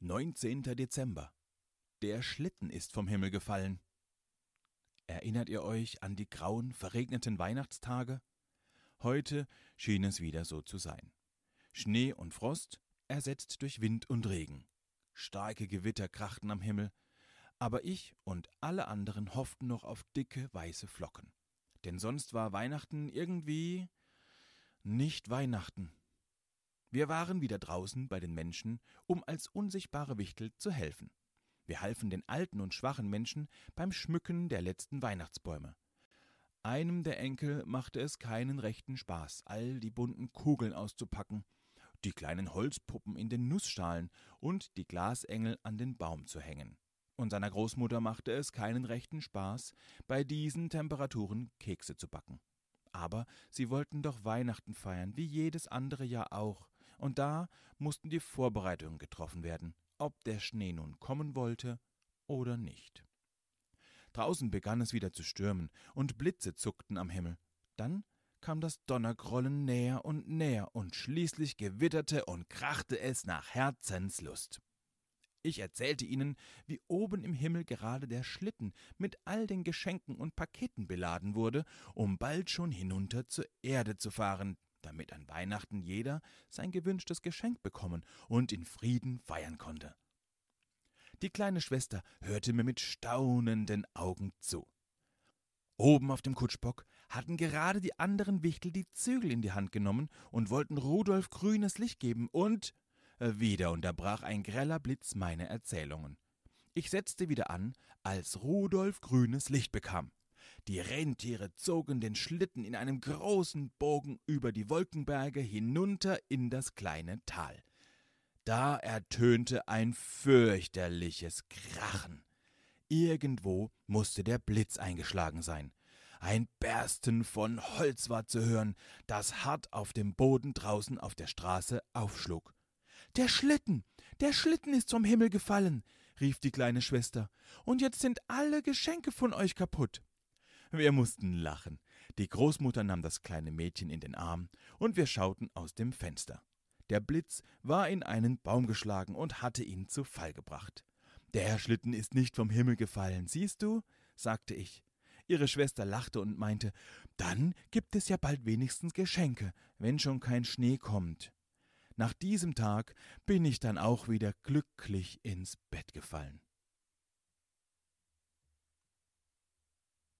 19. Dezember. Der Schlitten ist vom Himmel gefallen. Erinnert ihr euch an die grauen, verregneten Weihnachtstage? Heute schien es wieder so zu sein. Schnee und Frost ersetzt durch Wind und Regen. Starke Gewitter krachten am Himmel, aber ich und alle anderen hofften noch auf dicke weiße Flocken. Denn sonst war Weihnachten irgendwie nicht Weihnachten. Wir waren wieder draußen bei den Menschen, um als unsichtbare Wichtel zu helfen. Wir halfen den alten und schwachen Menschen beim Schmücken der letzten Weihnachtsbäume. Einem der Enkel machte es keinen rechten Spaß, all die bunten Kugeln auszupacken, die kleinen Holzpuppen in den Nussschalen und die Glasengel an den Baum zu hängen. Und seiner Großmutter machte es keinen rechten Spaß, bei diesen Temperaturen Kekse zu backen. Aber sie wollten doch Weihnachten feiern, wie jedes andere Jahr auch, und da mussten die Vorbereitungen getroffen werden, ob der Schnee nun kommen wollte oder nicht. Draußen begann es wieder zu stürmen, und Blitze zuckten am Himmel. Dann kam das Donnergrollen näher und näher, und schließlich gewitterte und krachte es nach Herzenslust. Ich erzählte ihnen, wie oben im Himmel gerade der Schlitten mit all den Geschenken und Paketen beladen wurde, um bald schon hinunter zur Erde zu fahren, damit an Weihnachten jeder sein gewünschtes Geschenk bekommen und in Frieden feiern konnte. Die kleine Schwester hörte mir mit staunenden Augen zu. Oben auf dem Kutschbock hatten gerade die anderen Wichtel die Zügel in die Hand genommen und wollten Rudolf grünes Licht geben, und wieder unterbrach ein greller Blitz meine Erzählungen. Ich setzte wieder an, als Rudolf grünes Licht bekam. Die Rentiere zogen den Schlitten in einem großen Bogen über die Wolkenberge hinunter in das kleine Tal. Da ertönte ein fürchterliches Krachen. Irgendwo musste der Blitz eingeschlagen sein. Ein Bersten von Holz war zu hören, das hart auf dem Boden draußen auf der Straße aufschlug. Der Schlitten, der Schlitten ist vom Himmel gefallen, rief die kleine Schwester, und jetzt sind alle Geschenke von euch kaputt. Wir mussten lachen. Die Großmutter nahm das kleine Mädchen in den Arm, und wir schauten aus dem Fenster. Der Blitz war in einen Baum geschlagen und hatte ihn zu Fall gebracht. Der Schlitten ist nicht vom Himmel gefallen, siehst du? sagte ich. Ihre Schwester lachte und meinte, dann gibt es ja bald wenigstens Geschenke, wenn schon kein Schnee kommt. Nach diesem Tag bin ich dann auch wieder glücklich ins Bett gefallen.